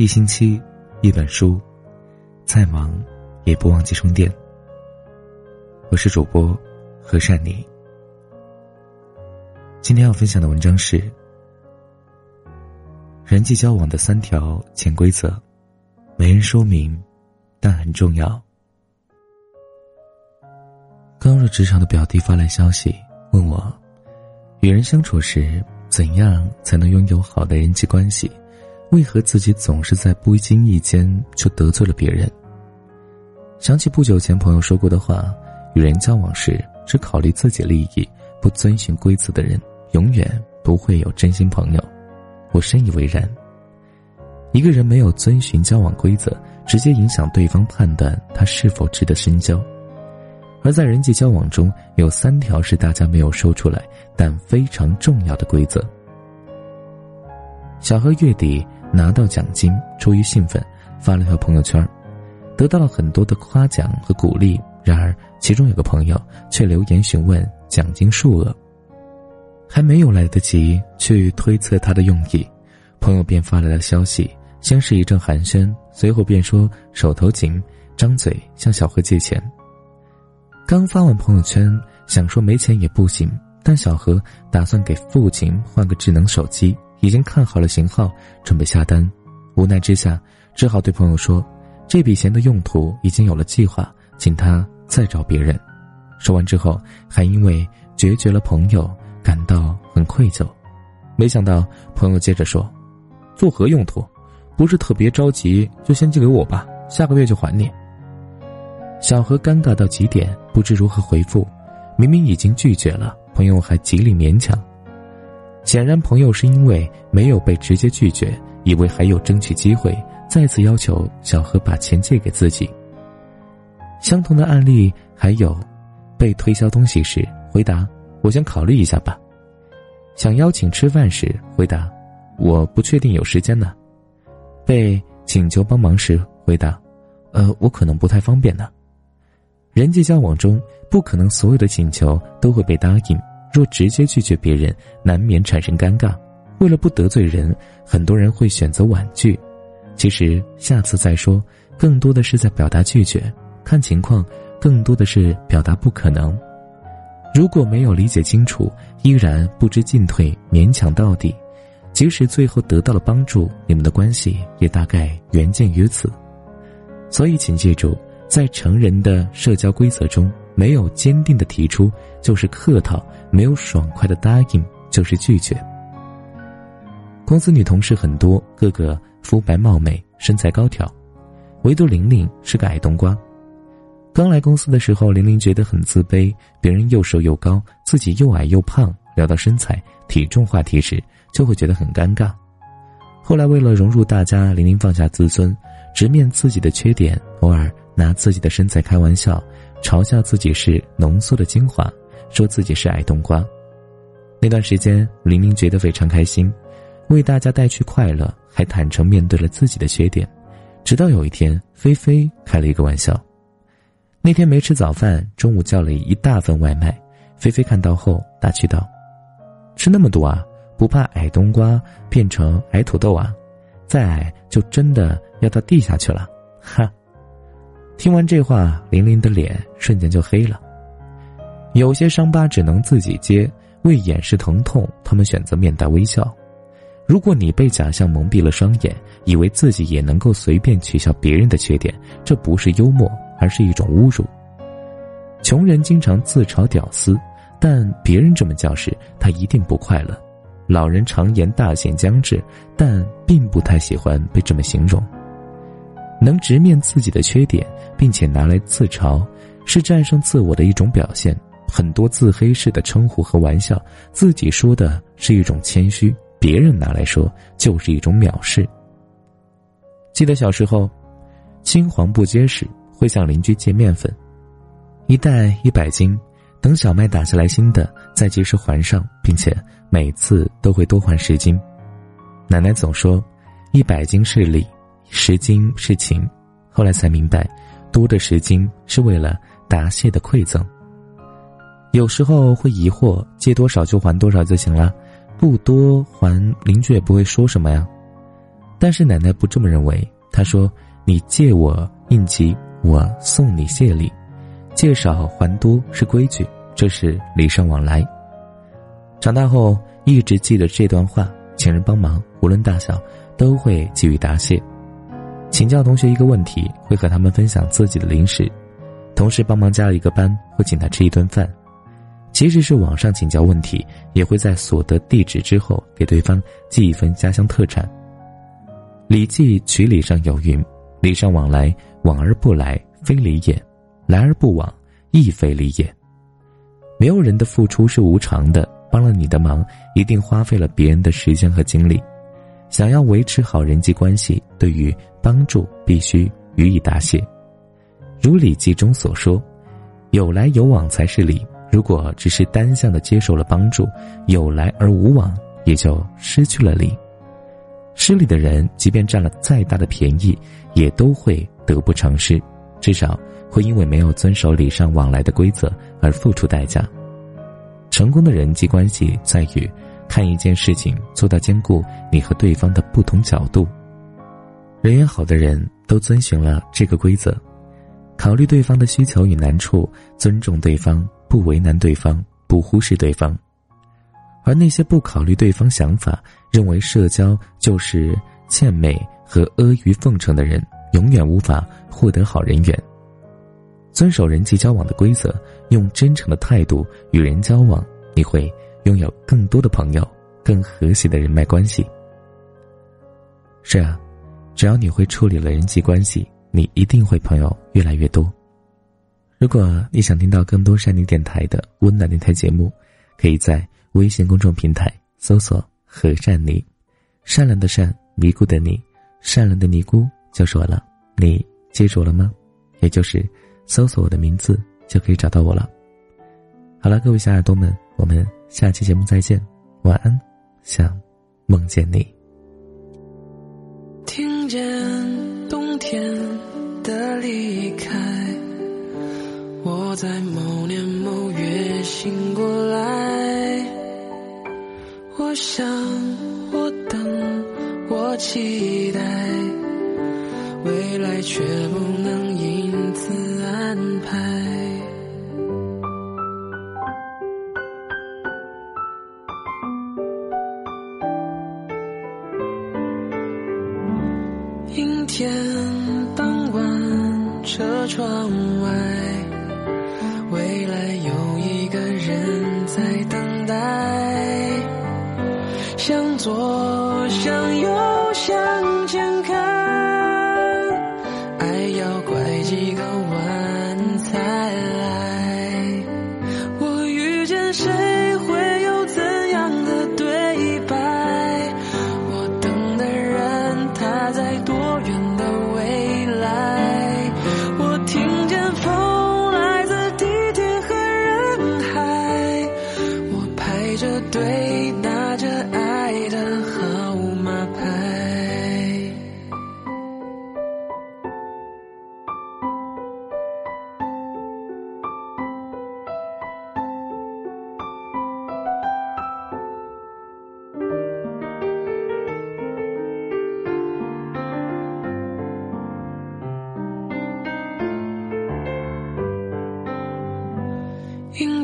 一星期一本书，再忙也不忘记充电。我是主播何善妮。今天要分享的文章是人际交往的三条潜规则，没人说明，但很重要。刚入职场的表弟发来消息，问我与人相处时怎样才能拥有好的人际关系。为何自己总是在不经意间就得罪了别人？想起不久前朋友说过的话：“与人交往时只考虑自己利益、不遵循规则的人，永远不会有真心朋友。”我深以为然。一个人没有遵循交往规则，直接影响对方判断他是否值得深交。而在人际交往中，有三条是大家没有说出来但非常重要的规则。小何月底。拿到奖金，出于兴奋，发了条朋友圈，得到了很多的夸奖和鼓励。然而，其中有个朋友却留言询问奖金数额，还没有来得及去推测他的用意，朋友便发来了消息。先是一阵寒暄，随后便说手头紧，张嘴向小何借钱。刚发完朋友圈，想说没钱也不行，但小何打算给父亲换个智能手机。已经看好了型号，准备下单，无奈之下，只好对朋友说：“这笔钱的用途已经有了计划，请他再找别人。”说完之后，还因为决绝了朋友感到很愧疚。没想到朋友接着说：“做何用途？不是特别着急，就先借给我吧，下个月就还你。”小何尴尬到极点，不知如何回复。明明已经拒绝了，朋友还极力勉强。显然，朋友是因为没有被直接拒绝，以为还有争取机会，再次要求小何把钱借给自己。相同的案例还有，被推销东西时回答“我先考虑一下吧”，想邀请吃饭时回答“我不确定有时间呢”，被请求帮忙时回答“呃，我可能不太方便呢”。人际交往中，不可能所有的请求都会被答应。若直接拒绝别人，难免产生尴尬。为了不得罪人，很多人会选择婉拒。其实下次再说，更多的是在表达拒绝。看情况，更多的是表达不可能。如果没有理解清楚，依然不知进退，勉强到底，即使最后得到了帮助，你们的关系也大概缘尽于此。所以，请记住，在成人的社交规则中。没有坚定的提出就是客套，没有爽快的答应就是拒绝。公司女同事很多，个个肤白貌美，身材高挑，唯独玲玲是个矮冬瓜。刚来公司的时候，玲玲觉得很自卑，别人又瘦又高，自己又矮又胖，聊到身材、体重话题时，就会觉得很尴尬。后来为了融入大家，玲玲放下自尊，直面自己的缺点，偶尔拿自己的身材开玩笑。嘲笑自己是浓缩的精华，说自己是矮冬瓜。那段时间，玲玲觉得非常开心，为大家带去快乐，还坦诚面对了自己的缺点。直到有一天，菲菲开了一个玩笑。那天没吃早饭，中午叫了一大份外卖。菲菲看到后打趣道：“吃那么多啊，不怕矮冬瓜变成矮土豆啊？再矮就真的要到地下去了。”哈。听完这话，玲玲的脸瞬间就黑了。有些伤疤只能自己接，为掩饰疼痛，他们选择面带微笑。如果你被假象蒙蔽了双眼，以为自己也能够随便取笑别人的缺点，这不是幽默，而是一种侮辱。穷人经常自嘲屌丝，但别人这么叫时，他一定不快乐。老人常言大限将至，但并不太喜欢被这么形容。能直面自己的缺点，并且拿来自嘲，是战胜自我的一种表现。很多自黑式的称呼和玩笑，自己说的是一种谦虚，别人拿来说就是一种藐视。记得小时候，青黄不接时会向邻居借面粉，一袋一百斤，等小麦打下来新的再及时还上，并且每次都会多还十斤。奶奶总说，一百斤是礼。十斤是情，后来才明白，多的十斤是为了答谢的馈赠。有时候会疑惑，借多少就还多少就行了，不多还邻居也不会说什么呀。但是奶奶不这么认为。她说：“你借我应急，我送你谢礼，借少还多是规矩，这是礼尚往来。”长大后一直记得这段话：请人帮忙，无论大小，都会给予答谢；请教同学一个问题，会和他们分享自己的零食；同事帮忙加了一个班，会请他吃一顿饭；即使是网上请教问题，也会在所得地址之后给对方寄一份家乡特产。《礼记·曲礼》上有云：“礼尚往来，往而不来，非礼也；来而不往，亦非礼也。”没有人的付出是无偿的，帮了你的忙，一定花费了别人的时间和精力。想要维持好人际关系，对于帮助必须予以答谢。如《礼记》中所说：“有来有往才是礼。”如果只是单向的接受了帮助，有来而无往，也就失去了礼。失礼的人，即便占了再大的便宜，也都会得不偿失，至少会因为没有遵守礼尚往来的规则而付出代价。成功的人际关系在于，看一件事情做到兼顾你和对方的不同角度。人缘好的人都遵循了这个规则，考虑对方的需求与难处，尊重对方，不为难对方，不忽视对方。而那些不考虑对方想法，认为社交就是欠美和阿谀奉承的人，永远无法获得好人缘。遵守人际交往的规则，用真诚的态度与人交往，你会拥有更多的朋友，更和谐的人脉关系。是啊，只要你会处理了人际关系，你一定会朋友越来越多。如果你想听到更多山妮电台的温暖电台节目，可以在。微信公众平台搜索“和善妮”，善良的善，尼姑的尼，善良的尼姑就是我了。你记住了吗？也就是搜索我的名字就可以找到我了。好了，各位小耳朵们，我们下期节目再见，晚安，想梦见你。听见冬天的离开，我在某年某月醒过来。我想，我等，我期待，未来却不能车窗外，未来有一个人在等待。向左，向右，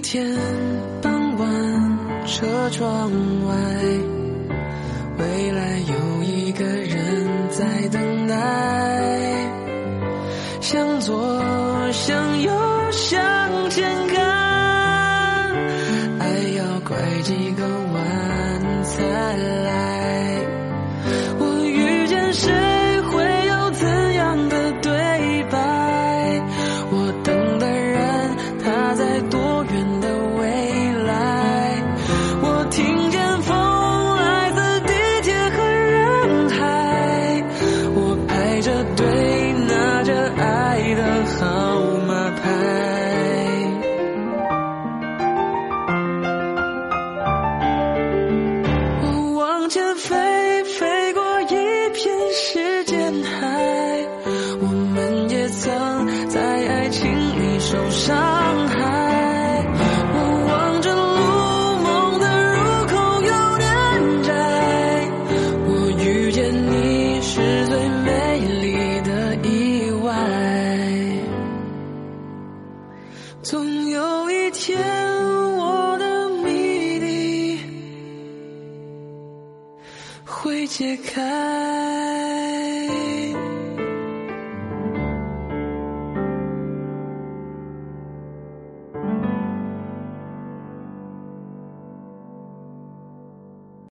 天傍晚，车窗外，未来有一个人在等待。向左，向右，向前看，爱要拐几个弯天，我的谜底会解开。